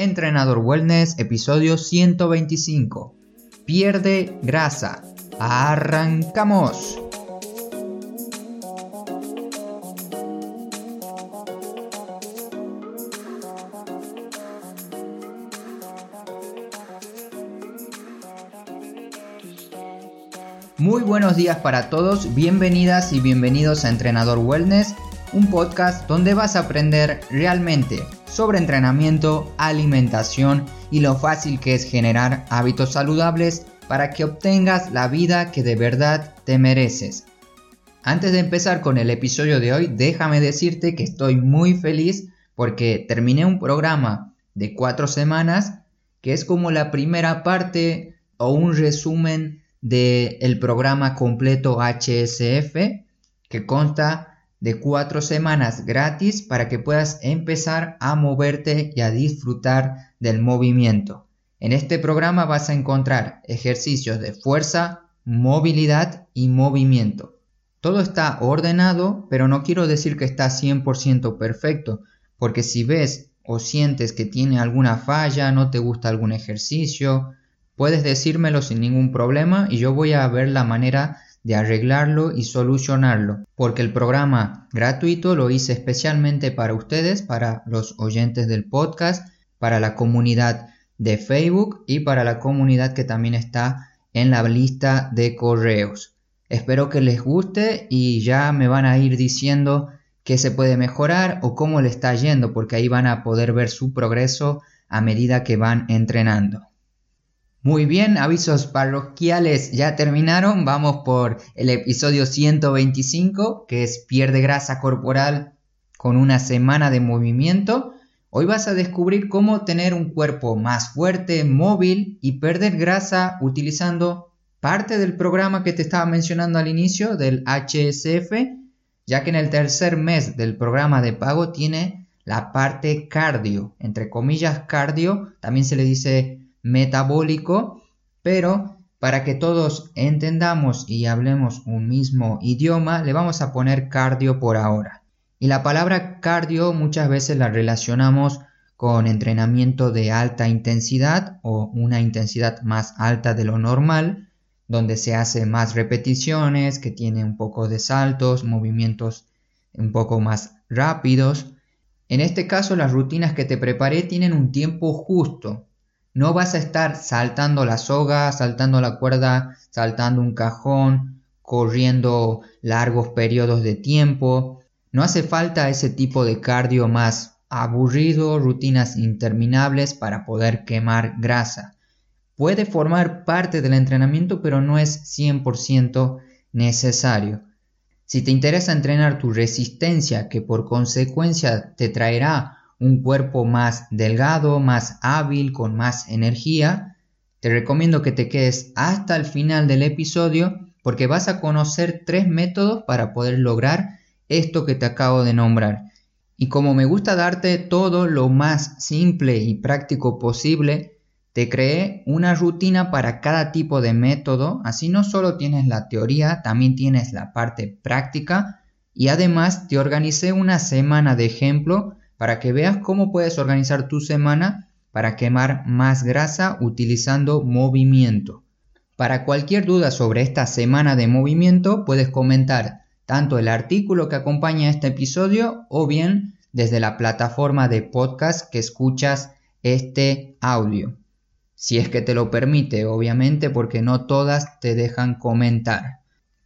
Entrenador Wellness, episodio 125. Pierde grasa. ¡Arrancamos! Muy buenos días para todos, bienvenidas y bienvenidos a Entrenador Wellness, un podcast donde vas a aprender realmente sobre entrenamiento, alimentación y lo fácil que es generar hábitos saludables para que obtengas la vida que de verdad te mereces. Antes de empezar con el episodio de hoy, déjame decirte que estoy muy feliz porque terminé un programa de cuatro semanas que es como la primera parte o un resumen del programa completo HSF que consta de cuatro semanas gratis para que puedas empezar a moverte y a disfrutar del movimiento. En este programa vas a encontrar ejercicios de fuerza, movilidad y movimiento. Todo está ordenado, pero no quiero decir que está 100% perfecto, porque si ves o sientes que tiene alguna falla, no te gusta algún ejercicio, puedes decírmelo sin ningún problema y yo voy a ver la manera de arreglarlo y solucionarlo, porque el programa gratuito lo hice especialmente para ustedes, para los oyentes del podcast, para la comunidad de Facebook y para la comunidad que también está en la lista de correos. Espero que les guste y ya me van a ir diciendo qué se puede mejorar o cómo le está yendo, porque ahí van a poder ver su progreso a medida que van entrenando. Muy bien, avisos parroquiales ya terminaron. Vamos por el episodio 125, que es pierde grasa corporal con una semana de movimiento. Hoy vas a descubrir cómo tener un cuerpo más fuerte, móvil y perder grasa utilizando parte del programa que te estaba mencionando al inicio del HSF, ya que en el tercer mes del programa de pago tiene la parte cardio, entre comillas cardio, también se le dice metabólico, pero para que todos entendamos y hablemos un mismo idioma, le vamos a poner cardio por ahora. Y la palabra cardio muchas veces la relacionamos con entrenamiento de alta intensidad o una intensidad más alta de lo normal, donde se hace más repeticiones, que tiene un poco de saltos, movimientos un poco más rápidos. En este caso las rutinas que te preparé tienen un tiempo justo, no vas a estar saltando la soga, saltando la cuerda, saltando un cajón, corriendo largos periodos de tiempo. No hace falta ese tipo de cardio más aburrido, rutinas interminables para poder quemar grasa. Puede formar parte del entrenamiento, pero no es 100% necesario. Si te interesa entrenar tu resistencia, que por consecuencia te traerá un cuerpo más delgado, más hábil, con más energía, te recomiendo que te quedes hasta el final del episodio porque vas a conocer tres métodos para poder lograr esto que te acabo de nombrar. Y como me gusta darte todo lo más simple y práctico posible, te creé una rutina para cada tipo de método, así no solo tienes la teoría, también tienes la parte práctica. Y además te organicé una semana de ejemplo para que veas cómo puedes organizar tu semana para quemar más grasa utilizando movimiento. Para cualquier duda sobre esta semana de movimiento puedes comentar tanto el artículo que acompaña este episodio o bien desde la plataforma de podcast que escuchas este audio. Si es que te lo permite, obviamente, porque no todas te dejan comentar.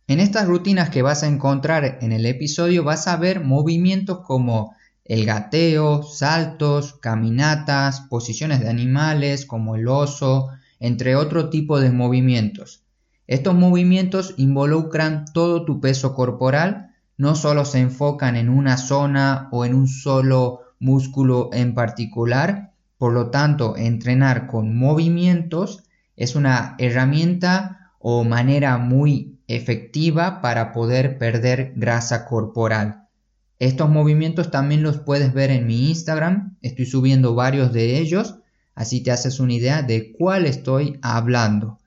En estas rutinas que vas a encontrar en el episodio vas a ver movimientos como el gateo, saltos, caminatas, posiciones de animales como el oso, entre otro tipo de movimientos. Estos movimientos involucran todo tu peso corporal, no solo se enfocan en una zona o en un solo músculo en particular, por lo tanto, entrenar con movimientos es una herramienta o manera muy efectiva para poder perder grasa corporal. Estos movimientos también los puedes ver en mi Instagram, estoy subiendo varios de ellos, así te haces una idea de cuál estoy hablando.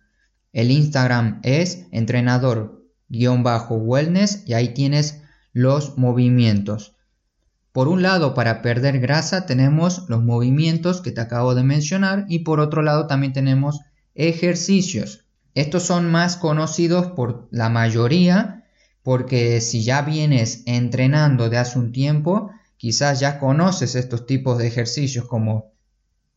El Instagram es entrenador-wellness y ahí tienes los movimientos. Por un lado, para perder grasa tenemos los movimientos que te acabo de mencionar y por otro lado también tenemos ejercicios. Estos son más conocidos por la mayoría porque si ya vienes entrenando de hace un tiempo, quizás ya conoces estos tipos de ejercicios como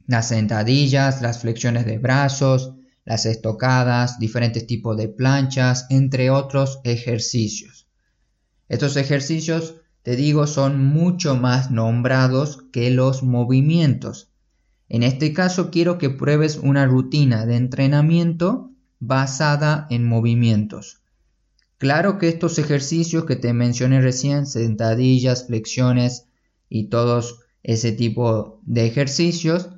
las sentadillas, las flexiones de brazos, las estocadas, diferentes tipos de planchas, entre otros ejercicios. Estos ejercicios, te digo, son mucho más nombrados que los movimientos. En este caso quiero que pruebes una rutina de entrenamiento basada en movimientos. Claro que estos ejercicios que te mencioné recién, sentadillas, flexiones y todos ese tipo de ejercicios,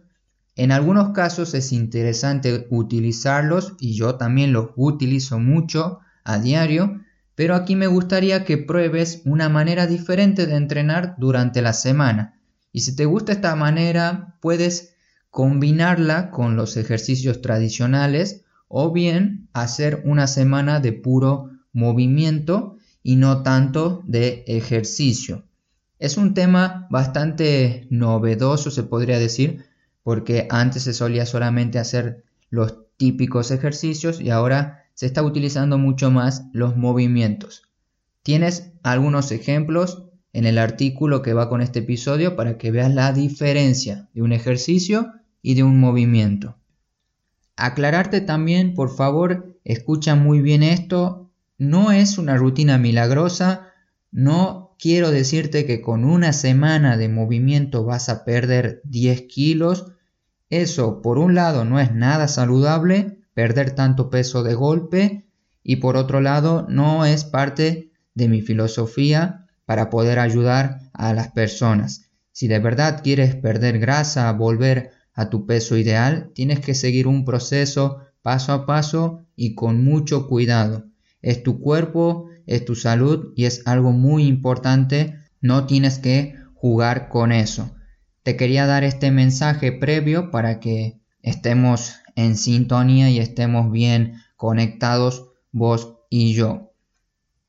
en algunos casos es interesante utilizarlos y yo también los utilizo mucho a diario, pero aquí me gustaría que pruebes una manera diferente de entrenar durante la semana. Y si te gusta esta manera, puedes combinarla con los ejercicios tradicionales o bien hacer una semana de puro movimiento y no tanto de ejercicio. Es un tema bastante novedoso, se podría decir, porque antes se solía solamente hacer los típicos ejercicios y ahora se está utilizando mucho más los movimientos. Tienes algunos ejemplos en el artículo que va con este episodio para que veas la diferencia de un ejercicio y de un movimiento. Aclararte también, por favor, escucha muy bien esto, no es una rutina milagrosa, no quiero decirte que con una semana de movimiento vas a perder 10 kilos eso, por un lado, no es nada saludable, perder tanto peso de golpe, y por otro lado, no es parte de mi filosofía para poder ayudar a las personas. Si de verdad quieres perder grasa, volver a tu peso ideal, tienes que seguir un proceso paso a paso y con mucho cuidado. Es tu cuerpo, es tu salud y es algo muy importante, no tienes que jugar con eso. Te quería dar este mensaje previo para que estemos en sintonía y estemos bien conectados vos y yo.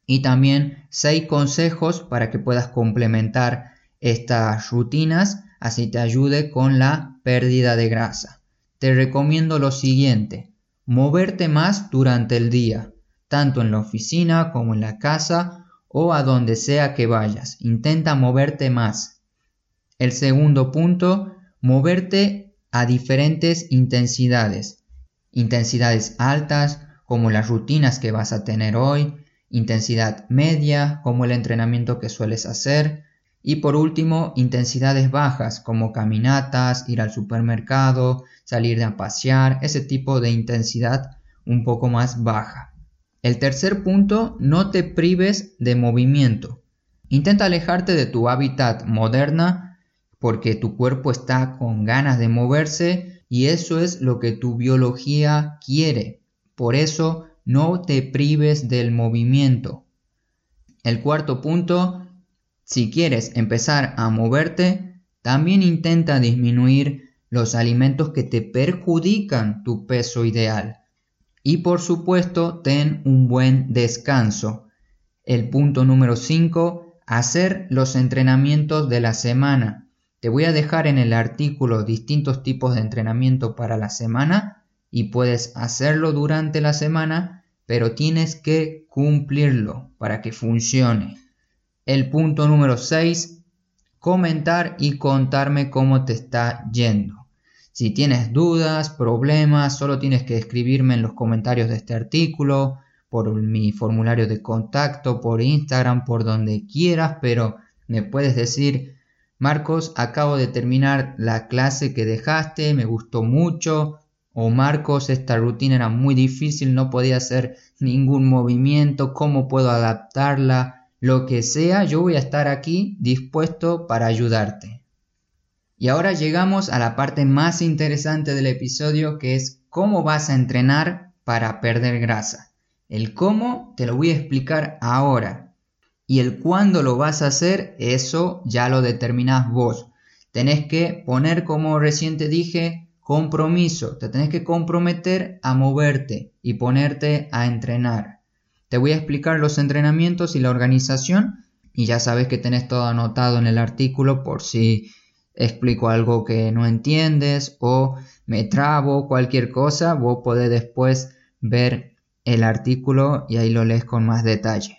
Y también seis consejos para que puedas complementar estas rutinas, así te ayude con la pérdida de grasa. Te recomiendo lo siguiente, moverte más durante el día, tanto en la oficina como en la casa o a donde sea que vayas. Intenta moverte más. El segundo punto, moverte a diferentes intensidades. Intensidades altas, como las rutinas que vas a tener hoy, intensidad media, como el entrenamiento que sueles hacer, y por último, intensidades bajas, como caminatas, ir al supermercado, salir a pasear, ese tipo de intensidad un poco más baja. El tercer punto, no te prives de movimiento. Intenta alejarte de tu hábitat moderna porque tu cuerpo está con ganas de moverse y eso es lo que tu biología quiere. Por eso no te prives del movimiento. El cuarto punto, si quieres empezar a moverte, también intenta disminuir los alimentos que te perjudican tu peso ideal. Y por supuesto, ten un buen descanso. El punto número 5, hacer los entrenamientos de la semana. Te voy a dejar en el artículo distintos tipos de entrenamiento para la semana y puedes hacerlo durante la semana, pero tienes que cumplirlo para que funcione. El punto número 6, comentar y contarme cómo te está yendo. Si tienes dudas, problemas, solo tienes que escribirme en los comentarios de este artículo, por mi formulario de contacto, por Instagram, por donde quieras, pero me puedes decir Marcos, acabo de terminar la clase que dejaste, me gustó mucho. O Marcos, esta rutina era muy difícil, no podía hacer ningún movimiento, ¿cómo puedo adaptarla? Lo que sea, yo voy a estar aquí dispuesto para ayudarte. Y ahora llegamos a la parte más interesante del episodio que es cómo vas a entrenar para perder grasa. El cómo te lo voy a explicar ahora y el cuándo lo vas a hacer, eso ya lo determinás vos. Tenés que poner, como recién te dije, compromiso. Te tenés que comprometer a moverte y ponerte a entrenar. Te voy a explicar los entrenamientos y la organización y ya sabes que tenés todo anotado en el artículo por si explico algo que no entiendes o me trabo, cualquier cosa, vos podés después ver el artículo y ahí lo lees con más detalle.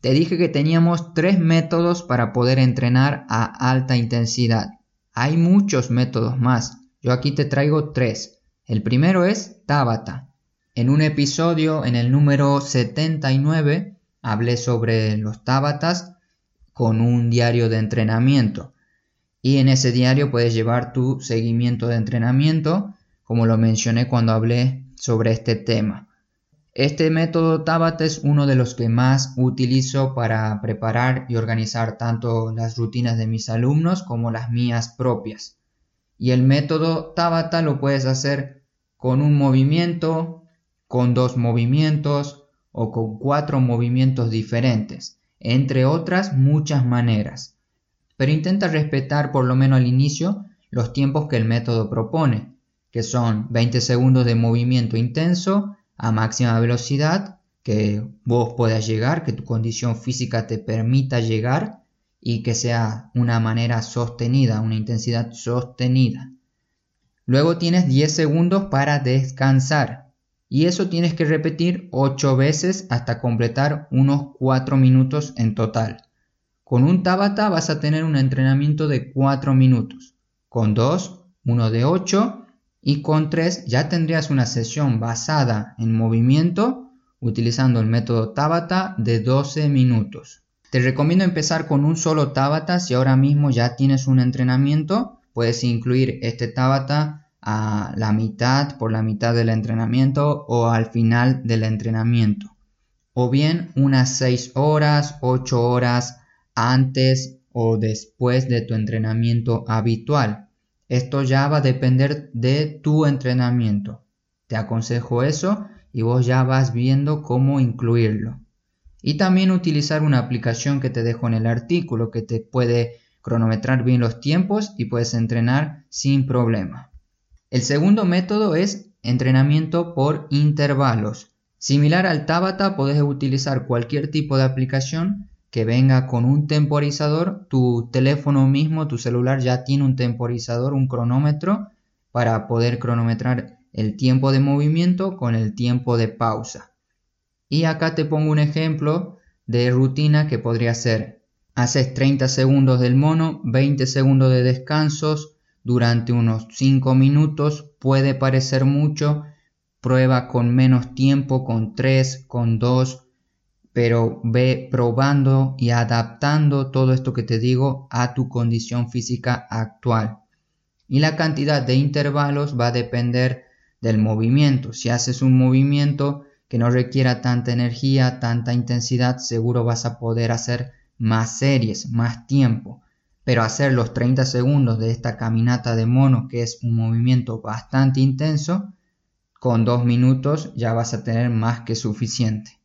Te dije que teníamos tres métodos para poder entrenar a alta intensidad. Hay muchos métodos más. Yo aquí te traigo tres. El primero es Tabata. En un episodio, en el número 79, hablé sobre los Tabatas con un diario de entrenamiento. Y en ese diario puedes llevar tu seguimiento de entrenamiento, como lo mencioné cuando hablé sobre este tema. Este método Tabata es uno de los que más utilizo para preparar y organizar tanto las rutinas de mis alumnos como las mías propias. Y el método Tabata lo puedes hacer con un movimiento, con dos movimientos o con cuatro movimientos diferentes, entre otras muchas maneras pero intenta respetar por lo menos al inicio los tiempos que el método propone, que son 20 segundos de movimiento intenso a máxima velocidad, que vos puedas llegar, que tu condición física te permita llegar y que sea una manera sostenida, una intensidad sostenida. Luego tienes 10 segundos para descansar y eso tienes que repetir 8 veces hasta completar unos 4 minutos en total. Con un Tabata vas a tener un entrenamiento de 4 minutos. Con 2, uno de 8. Y con 3 ya tendrías una sesión basada en movimiento utilizando el método Tabata de 12 minutos. Te recomiendo empezar con un solo Tabata si ahora mismo ya tienes un entrenamiento. Puedes incluir este Tabata a la mitad, por la mitad del entrenamiento o al final del entrenamiento. O bien unas 6 horas, 8 horas antes o después de tu entrenamiento habitual. Esto ya va a depender de tu entrenamiento. Te aconsejo eso y vos ya vas viendo cómo incluirlo. Y también utilizar una aplicación que te dejo en el artículo que te puede cronometrar bien los tiempos y puedes entrenar sin problema. El segundo método es entrenamiento por intervalos. Similar al Tabata, puedes utilizar cualquier tipo de aplicación que venga con un temporizador, tu teléfono mismo, tu celular ya tiene un temporizador, un cronómetro para poder cronometrar el tiempo de movimiento con el tiempo de pausa. Y acá te pongo un ejemplo de rutina que podría ser, haces 30 segundos del mono, 20 segundos de descansos durante unos 5 minutos, puede parecer mucho, prueba con menos tiempo, con 3, con 2, pero ve probando y adaptando todo esto que te digo a tu condición física actual. Y la cantidad de intervalos va a depender del movimiento. Si haces un movimiento que no requiera tanta energía, tanta intensidad, seguro vas a poder hacer más series, más tiempo. Pero hacer los 30 segundos de esta caminata de mono, que es un movimiento bastante intenso, con dos minutos ya vas a tener más que suficiente.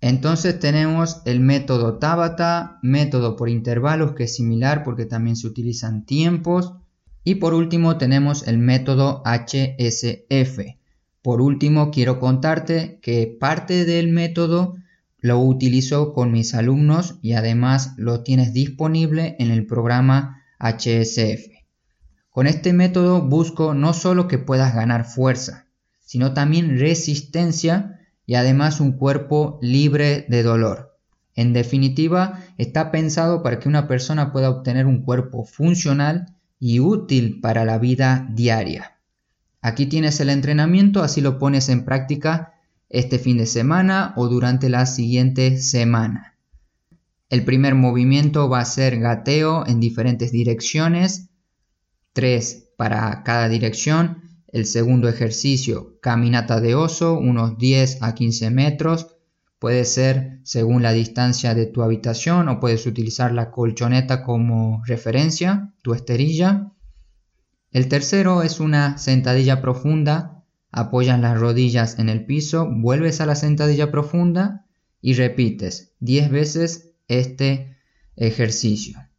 Entonces tenemos el método Tabata, método por intervalos que es similar porque también se utilizan tiempos. Y por último tenemos el método HSF. Por último quiero contarte que parte del método lo utilizo con mis alumnos y además lo tienes disponible en el programa HSF. Con este método busco no solo que puedas ganar fuerza, sino también resistencia y además un cuerpo libre de dolor. En definitiva, está pensado para que una persona pueda obtener un cuerpo funcional y útil para la vida diaria. Aquí tienes el entrenamiento, así lo pones en práctica este fin de semana o durante la siguiente semana. El primer movimiento va a ser gateo en diferentes direcciones, tres para cada dirección el segundo ejercicio, caminata de oso, unos 10 a 15 metros. Puede ser según la distancia de tu habitación o puedes utilizar la colchoneta como referencia, tu esterilla. El tercero es una sentadilla profunda. Apoyas las rodillas en el piso, vuelves a la sentadilla profunda y repites 10 veces este ejercicio.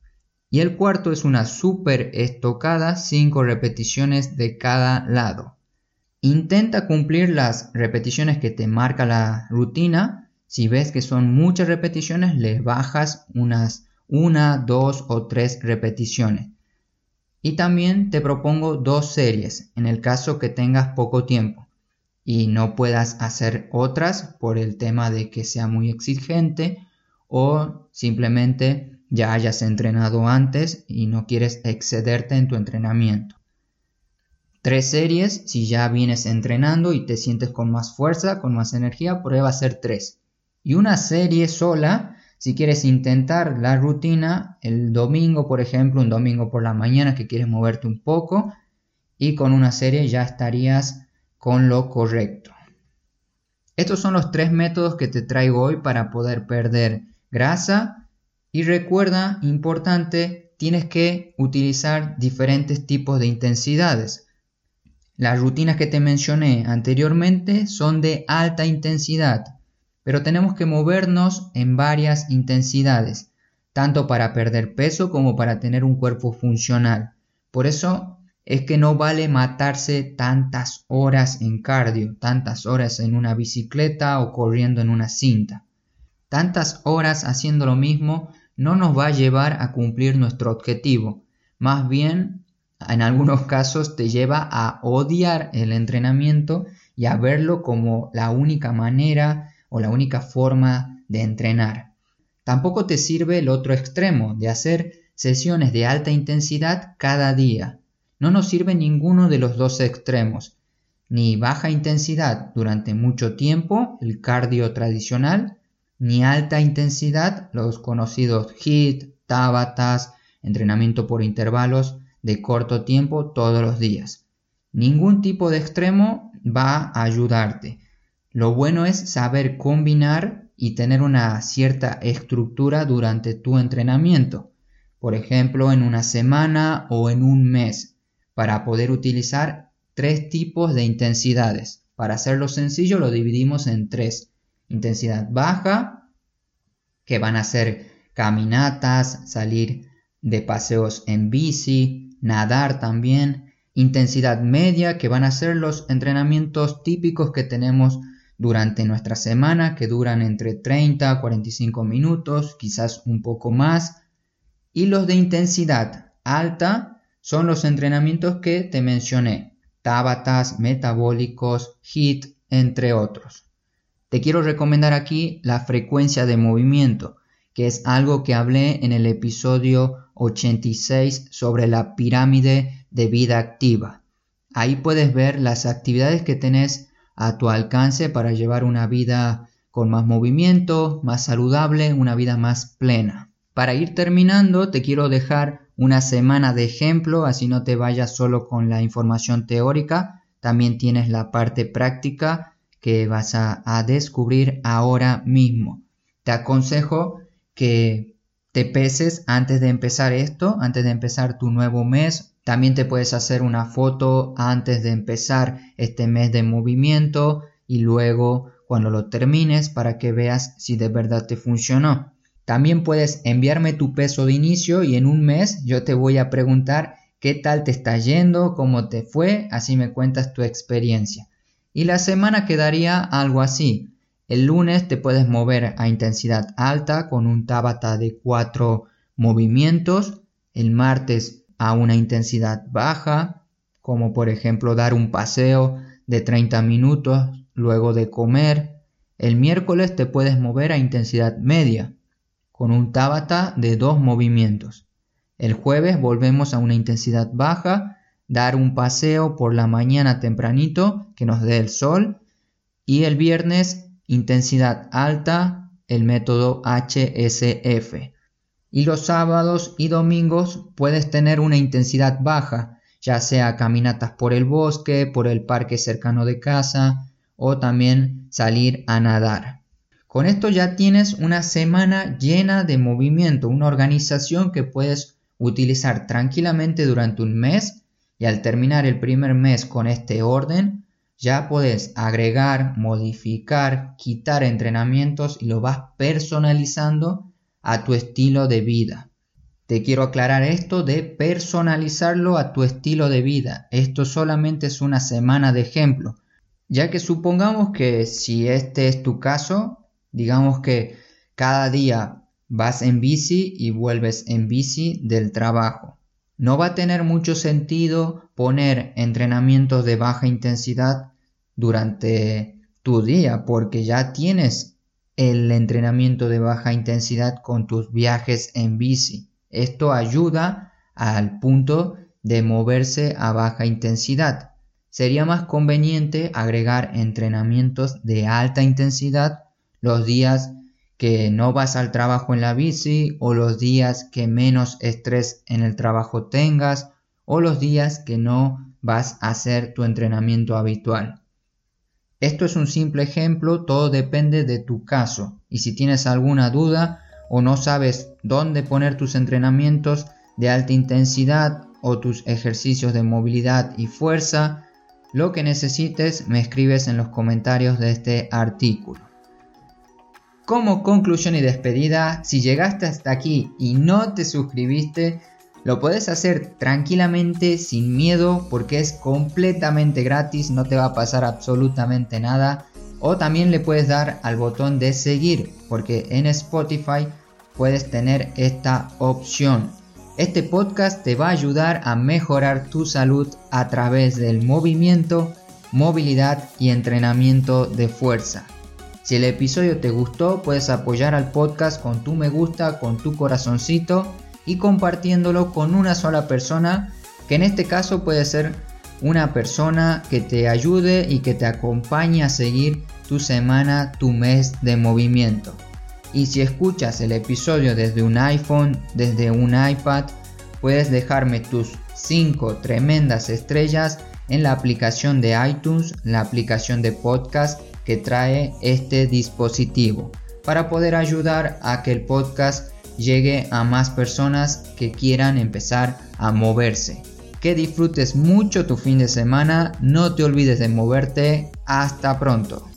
Y el cuarto es una super estocada, 5 repeticiones de cada lado. Intenta cumplir las repeticiones que te marca la rutina. Si ves que son muchas repeticiones, le bajas unas una, dos o tres repeticiones. Y también te propongo dos series en el caso que tengas poco tiempo y no puedas hacer otras por el tema de que sea muy exigente o simplemente ya hayas entrenado antes y no quieres excederte en tu entrenamiento. Tres series, si ya vienes entrenando y te sientes con más fuerza, con más energía, prueba a hacer tres. Y una serie sola, si quieres intentar la rutina el domingo, por ejemplo, un domingo por la mañana que quieres moverte un poco, y con una serie ya estarías con lo correcto. Estos son los tres métodos que te traigo hoy para poder perder grasa y recuerda, importante, tienes que utilizar diferentes tipos de intensidades. Las rutinas que te mencioné anteriormente son de alta intensidad, pero tenemos que movernos en varias intensidades, tanto para perder peso como para tener un cuerpo funcional. Por eso es que no vale matarse tantas horas en cardio, tantas horas en una bicicleta o corriendo en una cinta. Tantas horas haciendo lo mismo no nos va a llevar a cumplir nuestro objetivo. Más bien, en algunos casos te lleva a odiar el entrenamiento y a verlo como la única manera o la única forma de entrenar. Tampoco te sirve el otro extremo de hacer sesiones de alta intensidad cada día no nos sirve ninguno de los dos extremos, ni baja intensidad durante mucho tiempo, el cardio tradicional, ni alta intensidad, los conocidos HIIT, Tabatas, entrenamiento por intervalos de corto tiempo todos los días. Ningún tipo de extremo va a ayudarte. Lo bueno es saber combinar y tener una cierta estructura durante tu entrenamiento. Por ejemplo, en una semana o en un mes para poder utilizar tres tipos de intensidades. Para hacerlo sencillo lo dividimos en tres. Intensidad baja, que van a ser caminatas, salir de paseos en bici, nadar también. Intensidad media, que van a ser los entrenamientos típicos que tenemos durante nuestra semana, que duran entre 30 a 45 minutos, quizás un poco más. Y los de intensidad alta, son los entrenamientos que te mencioné, Tabatas, metabólicos, HIT, entre otros. Te quiero recomendar aquí la frecuencia de movimiento, que es algo que hablé en el episodio 86 sobre la pirámide de vida activa. Ahí puedes ver las actividades que tenés a tu alcance para llevar una vida con más movimiento, más saludable, una vida más plena. Para ir terminando, te quiero dejar una semana de ejemplo, así no te vayas solo con la información teórica, también tienes la parte práctica que vas a, descubrir ahora mismo. Te aconsejo que te peses antes de empezar esto, antes de empezar tu nuevo mes. También te puedes hacer una foto antes de empezar este mes de movimiento y luego cuando lo termines para que veas si de verdad te funcionó. También puedes enviarme tu peso de inicio y en un mes yo te voy a preguntar qué tal te está yendo, cómo te fue, así me cuentas tu experiencia. Y la semana quedaría algo así. El lunes te puedes mover a intensidad alta con un tabata de 4 movimientos. El martes a una intensidad baja, como por ejemplo dar un paseo de 30 minutos luego de comer. El miércoles te puedes mover a intensidad media con un tabata de dos movimientos. El jueves volvemos a una intensidad baja, dar un paseo por la mañana tempranito que nos dé el sol y el viernes intensidad alta, el método HSF. Y los sábados y domingos puedes tener una intensidad baja, ya sea caminatas por el bosque, por el parque cercano de casa o también salir a nadar. Con esto ya tienes una semana llena de movimiento, una organización que puedes utilizar tranquilamente durante un mes y al terminar el primer mes con este orden, ya puedes agregar, modificar, quitar entrenamientos y lo vas personalizando a tu estilo de vida. Te quiero aclarar esto de personalizarlo a tu estilo de vida. Esto solamente es una semana de ejemplo, ya que supongamos que si este es tu caso, Digamos que cada día vas en bici y vuelves en bici del trabajo. No va a tener mucho sentido poner entrenamientos de baja intensidad durante tu día porque ya tienes el entrenamiento de baja intensidad con tus viajes en bici. Esto ayuda al punto de moverse a baja intensidad. Sería más conveniente agregar entrenamientos de alta intensidad los días que no vas al trabajo en la bici o los días que menos estrés en el trabajo tengas o los días que no vas a hacer tu entrenamiento habitual. Esto es un simple ejemplo, todo depende de tu caso y si tienes alguna duda o no sabes dónde poner tus entrenamientos de alta intensidad o tus ejercicios de movilidad y fuerza, lo que necesites me escribes en los comentarios de este artículo. Como conclusión y despedida, si llegaste hasta aquí y no te suscribiste, lo puedes hacer tranquilamente, sin miedo, porque es completamente gratis, no te va a pasar absolutamente nada. O también le puedes dar al botón de seguir, porque en Spotify puedes tener esta opción. Este podcast te va a ayudar a mejorar tu salud a través del movimiento, movilidad y entrenamiento de fuerza. Si el episodio te gustó, puedes apoyar al podcast con tu me gusta, con tu corazoncito y compartiéndolo con una sola persona, que en este caso puede ser una persona que te ayude y que te acompañe a seguir tu semana, tu mes de movimiento. Y si escuchas el episodio desde un iPhone, desde un iPad, puedes dejarme tus 5 tremendas estrellas en la aplicación de iTunes, la aplicación de podcast que trae este dispositivo, para poder ayudar a que el podcast llegue a más personas que quieran empezar a moverse. Que disfrutes mucho tu fin de semana, no te olvides de moverte, hasta pronto.